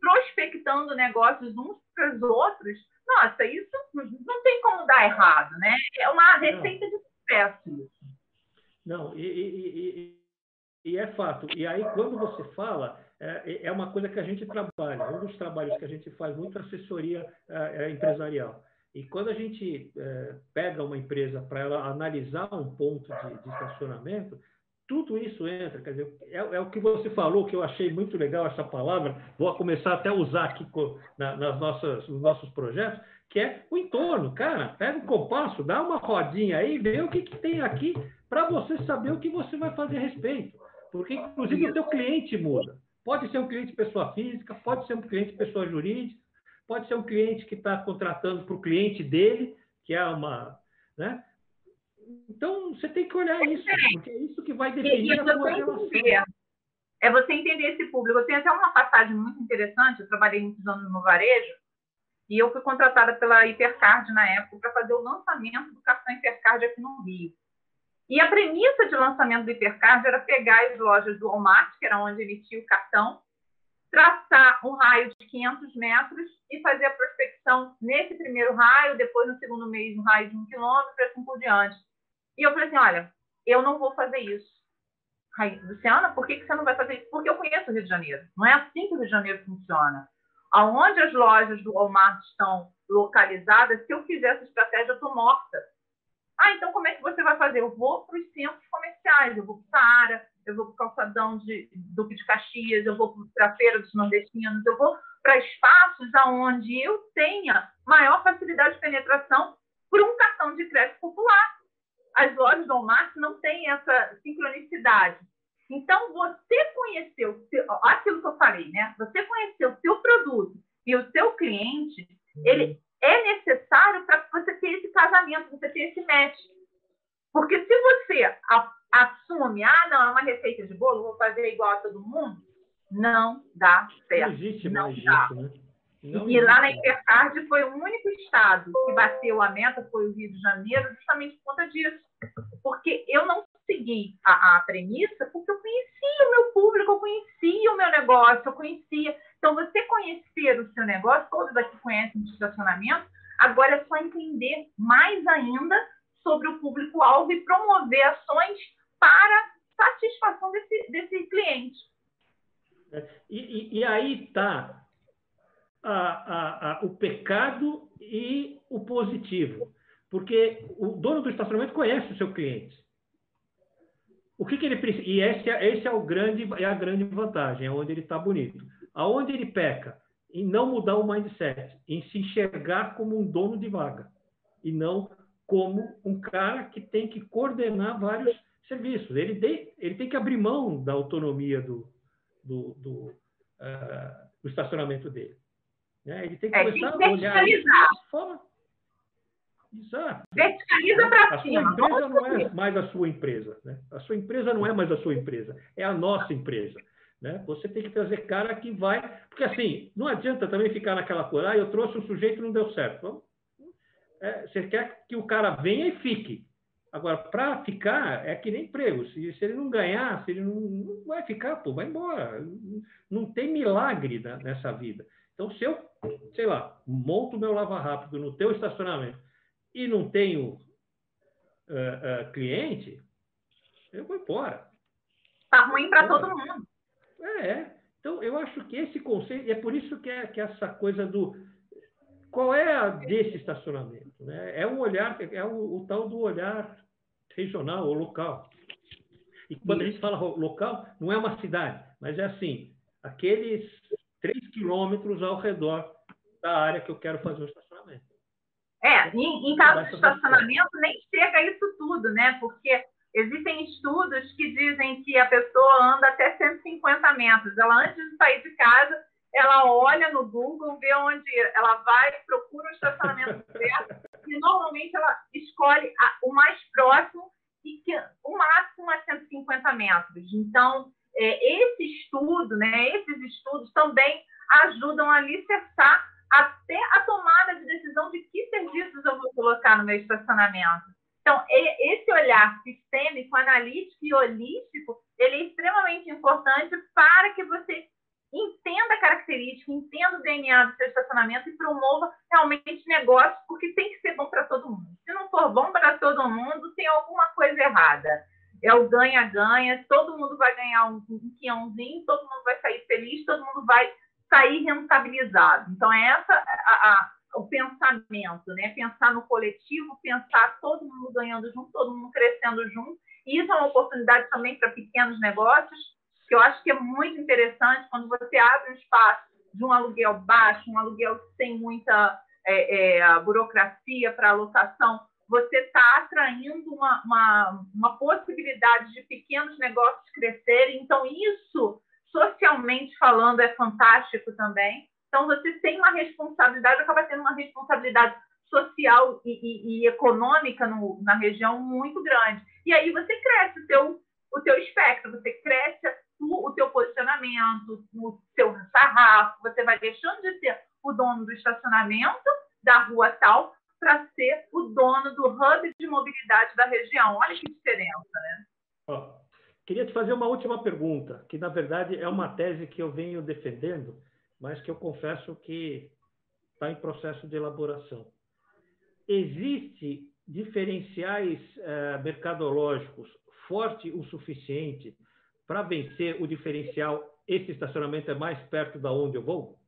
Speaker 2: prospectando negócios uns para os outros, nossa, isso não tem como dar errado, né? É uma receita não. de sucesso.
Speaker 1: Não, e, e, e, e, é fato. E aí, quando você fala, é, é uma coisa que a gente trabalha. Um dos trabalhos que a gente faz muito é assessoria é, é empresarial. E quando a gente é, pega uma empresa para ela analisar um ponto de, de, estacionamento, tudo isso entra. Quer dizer, é, é, o que você falou, que eu achei muito legal essa palavra, vou começar até a usar aqui na, nas nossas, nos nossos projetos, que é o entorno. Cara, pega o um compasso, dá uma rodinha aí, vê o que, que tem aqui para você saber o que você vai fazer a respeito. Porque, inclusive, o seu cliente muda. Pode ser um cliente pessoa física, pode ser um cliente pessoa jurídica, pode ser um cliente que está contratando para o cliente dele, que é uma. Né? Então, você tem que olhar isso, porque é isso que vai definir a sua relação.
Speaker 2: É você entender esse público. Eu tenho até uma passagem muito interessante. Eu trabalhei muitos anos no varejo e eu fui contratada pela Hipercard na época para fazer o lançamento do cartão Hipercard aqui no Rio. E a premissa de lançamento do Hipercard era pegar as lojas do Walmart, que era onde emitia o cartão, traçar um raio de 500 metros e fazer a prospecção nesse primeiro raio, depois no segundo mês um raio de um quilômetro e assim por diante. E eu falei assim, olha, eu não vou fazer isso. Aí, Luciana, por que, que você não vai fazer isso? Porque eu conheço o Rio de Janeiro. Não é assim que o Rio de Janeiro funciona. Aonde as lojas do Walmart estão localizadas, se eu fizer essa estratégia, eu estou morta. Ah, então como é que você vai fazer? Eu vou para os centros comerciais, eu vou para o Saara, eu vou para o calçadão de Duque de Caxias, eu vou para a Feira dos Nordestinos, eu vou para espaços aonde eu tenha maior facilidade de penetração por um cartão de crédito popular. As lojas do Walmart não têm essa sincronicidade. Então, você conheceu aquilo que eu falei, né? Você conheceu o seu produto e o seu cliente, ele é necessário para você ter esse casamento, você ter esse match. Porque se você assume, ah, não, é uma receita de bolo, vou fazer igual a todo mundo, não dá certo.
Speaker 1: Não existe não mais dá. isso, né?
Speaker 2: Não e lá na Intercard foi o único estado que bateu a meta, foi o Rio de Janeiro, justamente por conta disso. Porque eu não segui a, a premissa porque eu conhecia o meu público, eu conhecia o meu negócio, eu conhecia. Então, você conhecer o seu negócio, todos aqui conhecem de estacionamento, agora é só entender mais ainda sobre o público-alvo e promover ações para satisfação desse, desse cliente.
Speaker 1: É, e, e, e aí está o pecado e o positivo. Porque o dono do estacionamento conhece o seu cliente. O que, que ele precisa? E esse, é, esse é, o grande, é a grande vantagem, é onde ele está bonito. Aonde ele peca? Em não mudar o mindset, em se enxergar como um dono de vaga e não como um cara que tem que coordenar vários serviços. Ele tem, ele tem que abrir mão da autonomia do, do, do, uh, do estacionamento dele. Né? Ele tem que é, começar tem que a olhar isso.
Speaker 2: Exato. Verticaliza para cima.
Speaker 1: A sua empresa não é mais a sua empresa. Né? A sua empresa não é mais a sua empresa, é a nossa empresa. Né? Você tem que trazer cara que vai. Porque assim, não adianta também ficar naquela coisa, ah, eu trouxe um sujeito e não deu certo. É, você quer que o cara venha e fique. Agora, para ficar, é que nem emprego. Se, se ele não ganhar, se ele não, não vai ficar, pô, vai embora. Não, não tem milagre nessa vida. Então, se eu, sei lá, monto meu lava rápido no teu estacionamento e não tenho uh, uh, cliente, eu vou embora.
Speaker 2: Tá ruim para todo mundo.
Speaker 1: É, é. Então, eu acho que esse conceito, é por isso que é, que é essa coisa do qual é a desse estacionamento? Né? É um olhar, é o, o tal do olhar regional ou local. E quando a gente fala local, não é uma cidade, mas é assim, aqueles três quilômetros ao redor da área que eu quero fazer o estacionamento.
Speaker 2: É, em, em caso de estacionamento, nem chega isso tudo, né? Porque existem estudos que dizem que a pessoa anda até 150 metros. Ela, antes de sair de casa, ela olha no Google, vê onde ela vai, procura o estacionamento certo, e normalmente ela escolhe a, o mais próximo e que o máximo é 150 metros. Então, é, esse estudo, né, esses estudos também ajudam a alicerçar até a tomada de decisão de que serviços eu vou colocar no meu estacionamento. Então, esse olhar sistêmico, analítico e holístico, ele é extremamente importante para que você entenda a característica, entenda o DNA do seu estacionamento e promova realmente negócio, porque tem que ser bom para todo mundo. Se não for bom para todo mundo, tem alguma coisa errada. É o ganha-ganha, todo mundo vai ganhar um, um quinhãozinho, todo mundo vai sair feliz, todo mundo vai sair rentabilizado. Então, é essa a, a, o pensamento, né? Pensar no coletivo, pensar todo mundo ganhando junto, todo mundo crescendo junto. E isso é uma oportunidade também para pequenos negócios, que eu acho que é muito interessante quando você abre um espaço de um aluguel baixo, um aluguel sem muita é, é, burocracia para alocação, você está atraindo uma, uma, uma possibilidade de pequenos negócios crescerem. Então, isso, socialmente falando, é fantástico também. Então, você tem uma responsabilidade, acaba tendo uma responsabilidade social e, e, e econômica no, na região muito grande. E aí você cresce o teu, o teu espectro, você cresce o, teu posicionamento, o seu sarrafo, você vai deixando de ser o dono do estacionamento da rua tal para ser o dono do hub de mobilidade da região. Olha que diferença, né?
Speaker 1: Queria te fazer uma última pergunta, que na verdade é uma tese que eu venho defendendo, mas que eu confesso que está em processo de elaboração. Existe diferenciais eh, mercadológicos forte o suficiente para vencer o diferencial, esse estacionamento é mais perto da onde eu vou?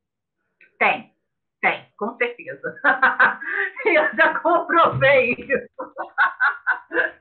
Speaker 2: Tem, tem, com certeza. eu já comprovei isso.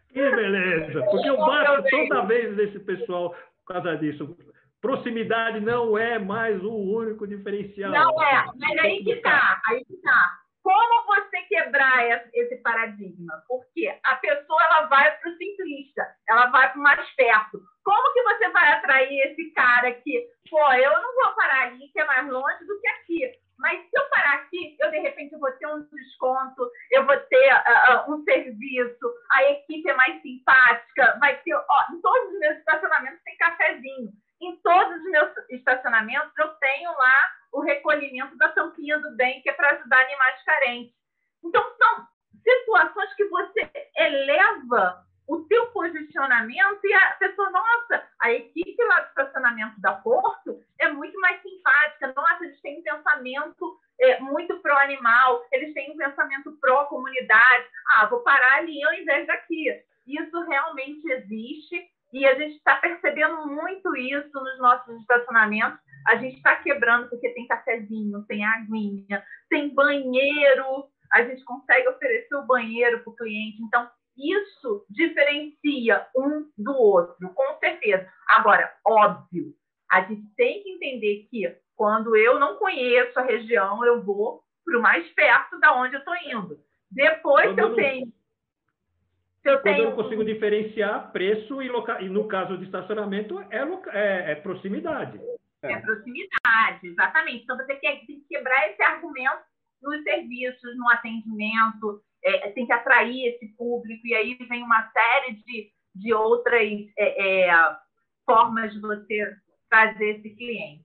Speaker 1: Que beleza! Porque eu bato toda vez nesse pessoal por causa disso. Proximidade não é mais o único diferencial.
Speaker 2: Não é, mas aí que tá, aí que tá. Como você quebrar esse paradigma? Porque a pessoa ela vai para o simplista, ela vai para o mais perto. Como que você vai atrair esse cara que, pô, eu não vou parar ali, que é mais longe do que aqui. Mas se eu parar aqui, eu de repente vou ter um desconto, eu vou ter uh, um serviço, a equipe é mais simpática, vai ter. Ó, em todos os meus estacionamentos tem cafezinho. Em todos os meus estacionamentos eu tenho lá o recolhimento da tampinha do bem, que é para ajudar animais carentes. Então, são situações que você eleva o teu posicionamento e a pessoa, nossa, a equipe lá do estacionamento da Porto é muito mais simpática, nossa, eles têm um pensamento é, muito pró-animal, eles têm um pensamento pró-comunidade, ah, vou parar ali ao invés daqui. Isso realmente existe e a gente está percebendo muito isso nos nossos estacionamentos. A gente está quebrando porque tem cafezinho, tem aguinha, tem banheiro, a gente consegue oferecer o banheiro para o cliente. Então, isso diferencia um do outro, com certeza. Agora, óbvio, a gente tem que entender que quando eu não conheço a região, eu vou para o mais perto da onde eu estou indo. Depois, quando eu não... tenho.
Speaker 1: Se eu, tenho... eu não consigo diferenciar preço e, loca... e no caso de estacionamento, é, loca... é, é proximidade.
Speaker 2: É. é proximidade, exatamente. Então, você tem que quebrar esse argumento nos serviços, no atendimento, é, tem que atrair esse público, e aí vem uma série de, de outras é, é, formas de você trazer esse cliente.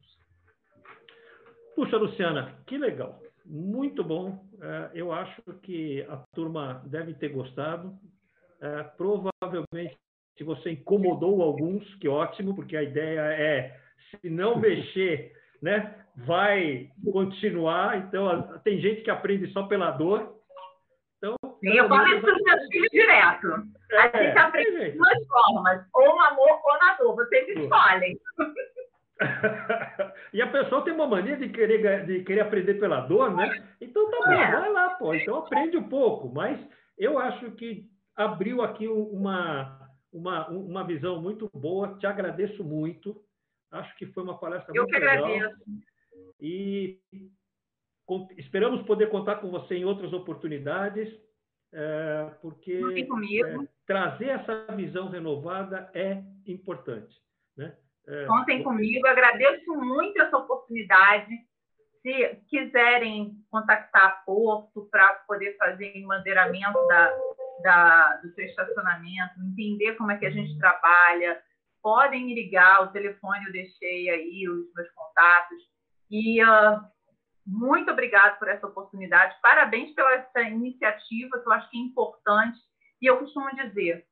Speaker 1: Puxa, Luciana, que legal. Muito bom. É, eu acho que a turma deve ter gostado. É, provavelmente, se você incomodou alguns, que ótimo, porque a ideia é, se não mexer, né, vai continuar. Então, tem gente que aprende só pela dor.
Speaker 2: Então, Sim, eu falo isso para os meus filhos direto. A é, gente aprende de duas formas, ou no amor ou na dor, vocês escolhem.
Speaker 1: e a pessoa tem uma mania de querer, de querer aprender pela dor, né? Então tá bom, é. vai lá, pô. Então aprende um pouco. Mas eu acho que abriu aqui uma, uma, uma visão muito boa. Te agradeço muito. Acho que foi uma palestra
Speaker 2: eu
Speaker 1: muito legal. Eu
Speaker 2: que agradeço.
Speaker 1: E esperamos poder contar com você em outras oportunidades, é, porque é, trazer essa visão renovada é importante. Né?
Speaker 2: É, Contem comigo, agradeço muito essa oportunidade. Se quiserem contactar a Porto para poder fazer embandeiramento da, da, do seu estacionamento, entender como é que a gente trabalha, podem me ligar, o telefone eu deixei aí, os meus contatos. E uh, muito obrigado por essa oportunidade, parabéns pela essa iniciativa, que eu acho que é importante. E eu costumo dizer,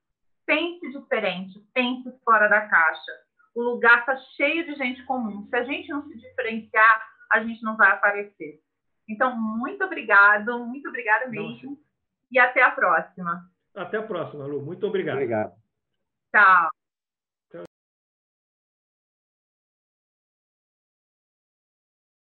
Speaker 2: pense diferente, pense fora da caixa o lugar está cheio de gente comum. Se a gente não se diferenciar, a gente não vai aparecer. Então, muito obrigado, muito obrigada mesmo. Nossa. E até a próxima.
Speaker 1: Até a próxima, Lu. Muito obrigado.
Speaker 3: Obrigado.
Speaker 2: Tchau.